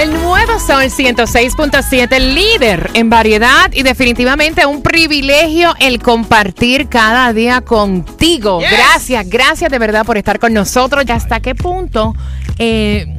El nuevo Sol 106.7, líder en variedad y definitivamente un privilegio el compartir cada día contigo. Gracias, gracias de verdad por estar con nosotros. ¿Y hasta qué punto eh,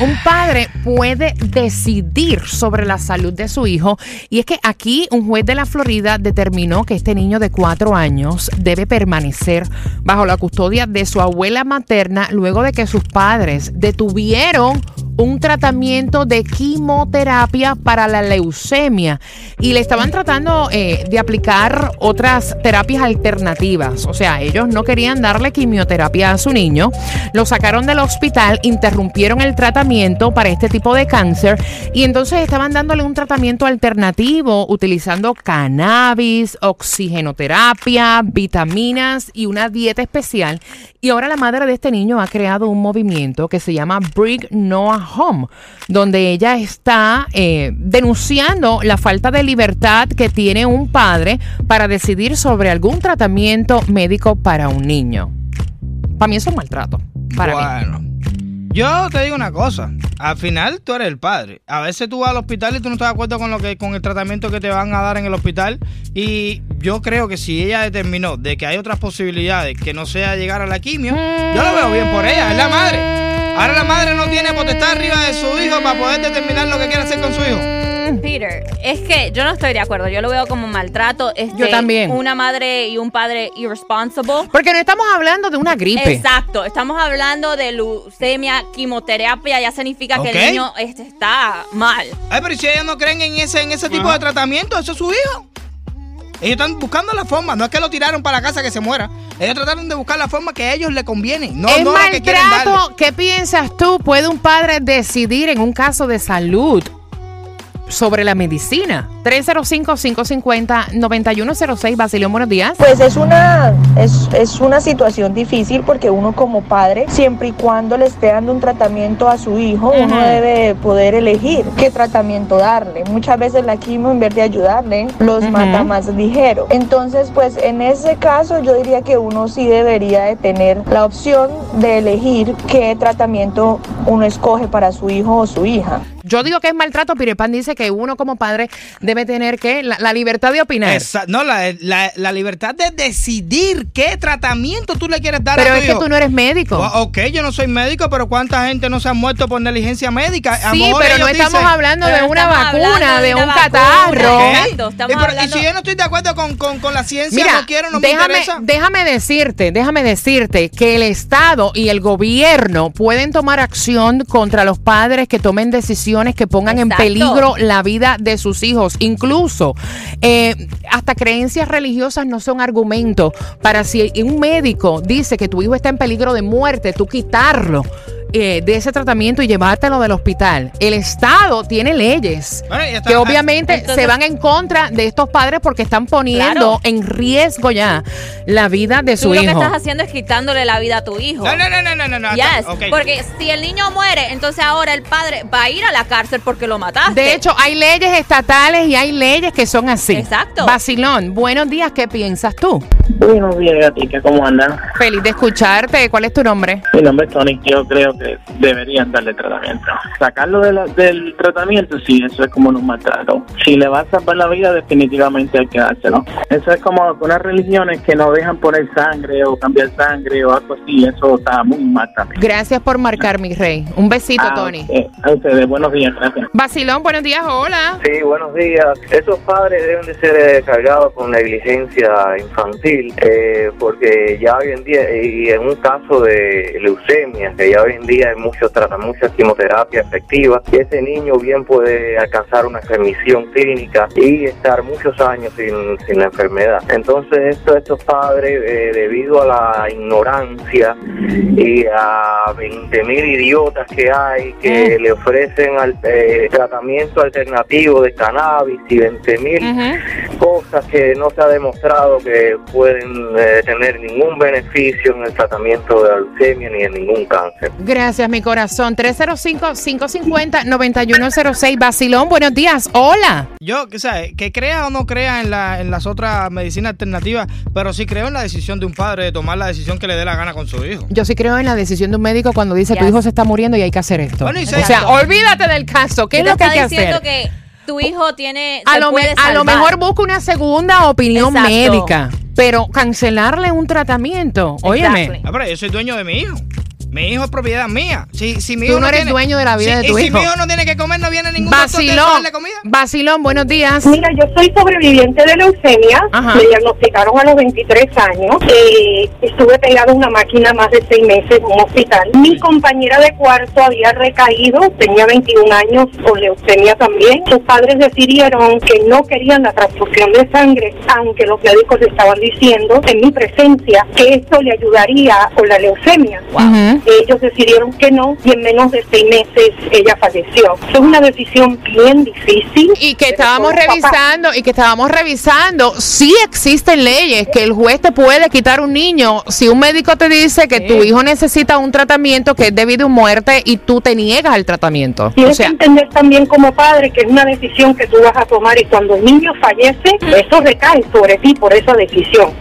un padre puede decidir sobre la salud de su hijo? Y es que aquí un juez de la Florida determinó que este niño de cuatro años debe permanecer bajo la custodia de su abuela materna luego de que sus padres detuvieron un tratamiento de quimioterapia para la leucemia y le estaban tratando eh, de aplicar otras terapias alternativas. O sea, ellos no querían darle quimioterapia a su niño, lo sacaron del hospital, interrumpieron el tratamiento para este tipo de cáncer y entonces estaban dándole un tratamiento alternativo utilizando cannabis, oxigenoterapia, vitaminas y una dieta especial. Y ahora la madre de este niño ha creado un movimiento que se llama Bring Noah Home, donde ella está eh, denunciando la falta de libertad que tiene un padre para decidir sobre algún tratamiento médico para un niño. Para mí eso es maltrato. Para mí. bueno, yo te digo una cosa. Al final tú eres el padre. A veces tú vas al hospital y tú no estás de acuerdo con lo que con el tratamiento que te van a dar en el hospital. Y yo creo que si ella determinó de que hay otras posibilidades que no sea llegar a la quimio, yo lo veo bien por ella. Es la madre. Ahora la madre no tiene potestad arriba de su hijo para poder determinar lo que quiere hacer con su hijo. Peter, es que yo no estoy de acuerdo. Yo lo veo como maltrato. Este, Yo también. Una madre y un padre irresponsible. Porque no estamos hablando de una gripe. Exacto, estamos hablando de leucemia, quimioterapia, ya significa que Ok. el niño este, está mal. Ay, pero si ellos no creen en ese, en ese tipo de tratamiento, eso es su hijo. Ellos están buscando la forma, no es que lo tiraron para la casa que se muera. Ellos trataron de buscar la forma que a ellos le conviene, no, es no la que quieren darle. maltrato. ¿Qué piensas tú? ¿Puede un padre decidir en un caso de salud sobre la medicina? 305-550-9106. Basilio, buenos días. Pues es una, es, es una situación difícil porque uno como padre, siempre y cuando le esté dando un tratamiento a su hijo, uno debe poder elegir qué tratamiento darle. Muchas veces la quimio en vez de ayudarle, los mata más ligero. Entonces, pues en ese caso yo diría que uno sí debería de tener la opción de elegir qué tratamiento uno escoge para su hijo o su hija. Yo digo que es maltrato, pero Pan dice que uno como padre debe tener que la, la libertad de opinar. Esa- no, la, la- la libertad de decidir qué tratamiento tú le quieres dar Pero a tu es que tú no eres médico. O- Ok, yo no soy médico, pero ¿cuánta gente no se ha muerto por negligencia médica? A Sí, mejor pero no estamos dicen- hablando de Pero una vacuna, de un una vacuna. catarro. Exacto, Y, pero- y si yo no estoy de acuerdo con, con- con la ciencia, Mira, no quiero, no me déjame, interesa. déjame decirte, déjame decirte que el Estado y el gobierno pueden tomar acción contra los padres que tomen decisiones que pongan en peligro la vida de sus hijos. Incluso eh, hasta creencias religiosas no son argumentos para si un médico dice que tu hijo está en peligro de muerte, tú quitarlo. Eh, de ese tratamiento y llevártelo del hospital. El Estado tiene leyes Bueno, ya está. que obviamente Entonces- se van en contra de estos padres porque están poniendo Claro. en riesgo ya la vida de su Tú lo que hijo. estás haciendo es quitándole la vida a tu hijo. No, no, no, no, no, no. no, Yes, ok. porque si el niño muere, entonces ahora el padre va a ir a la cárcel porque lo mataste. De hecho, hay leyes estatales y hay leyes que son así. Exacto. Basilón, buenos días, ¿qué piensas tú? Buenos días, gatica, ¿cómo andan? Feliz de escucharte. ¿Cuál es tu nombre? Mi nombre es Tony, yo creo que deberían darle tratamiento. Sacarlo de la- del tratamiento, sí, eso es como un maltrato. Si le va a salvar la vida, definitivamente hay que dárselo. Eso es como unas religiones que no dejan poner sangre o cambiar sangre o algo así, eso está muy mal también. Gracias por marcar, mi rey. Un besito, Ah, Tony. ok. A ustedes, buenos días, gracias. Basilón, buenos días, hola. Sí, buenos días. Esos padres deben de ser eh, cargados con negligencia infantil eh, porque ya hoy en día, y en un caso de leucemia, que ya hoy en día hay muchos tratan mucha quimioterapia efectiva, ese niño bien puede alcanzar una remisión clínica y estar muchos años sin, sin la enfermedad. Entonces, esto, estos padres, eh, debido a la ignorancia y a 20 mil idiotas que hay que le ofrecen al, eh, tratamiento alternativo de cannabis y 20 mil cosas que no se ha demostrado que pueden eh, tener ningún beneficio en el tratamiento de la leucemia ni en ningún cáncer. Gracias, mi corazón. 305-550-9106. Basilón, buenos días. Hola. Yo, que sabes, que crea o no crea en, la, en las otras medicinas alternativas, pero sí creo en la decisión de un padre de tomar la decisión que le dé la gana con su hijo. Yo sí creo en la decisión de un médico cuando dice tu hijo se está muriendo y hay que hacer esto. Bueno, y o se- sea, olvídate del caso. ¿Qué es Él lo que hay está que diciendo hacer? que tu hijo tiene. A se lo, me- puede a lo salvar. mejor busca una segunda opinión Exacto. médica, pero cancelarle un tratamiento, óyeme. Exactly. Ah, pero yo soy dueño de mi hijo. Mi hijo es propiedad mía. Si, si mi Tú hijo no eres tiene- dueño de la vida si- de tu y si hijo. mi hijo no tiene que comer, no viene ningún doctor Vacilón, darle comida. Vacilón, buenos días. Mira, yo soy sobreviviente de leucemia. Ajá. Me diagnosticaron a los 23 años. Eh, estuve pegada a una máquina más de seis meses en un hospital. Mi compañera de cuarto había recaído, tenía 21 años con leucemia también. Sus padres decidieron que no querían la transfusión de sangre, aunque los médicos le estaban diciendo en mi presencia que esto le ayudaría con la leucemia. Ujú. Ellos decidieron que no y en menos de seis meses ella falleció. Es una decisión bien difícil. Y que estábamos revisando, y que estábamos revisando, sí existen leyes que el juez te puede quitar un niño si un médico te dice que tu hijo necesita un tratamiento que es debido a muerte y tú te niegas el tratamiento. O Tienes sea, que entender también como padre que es una decisión que tú vas a tomar y cuando el niño fallece, eso recae sobre ti por esa decisión.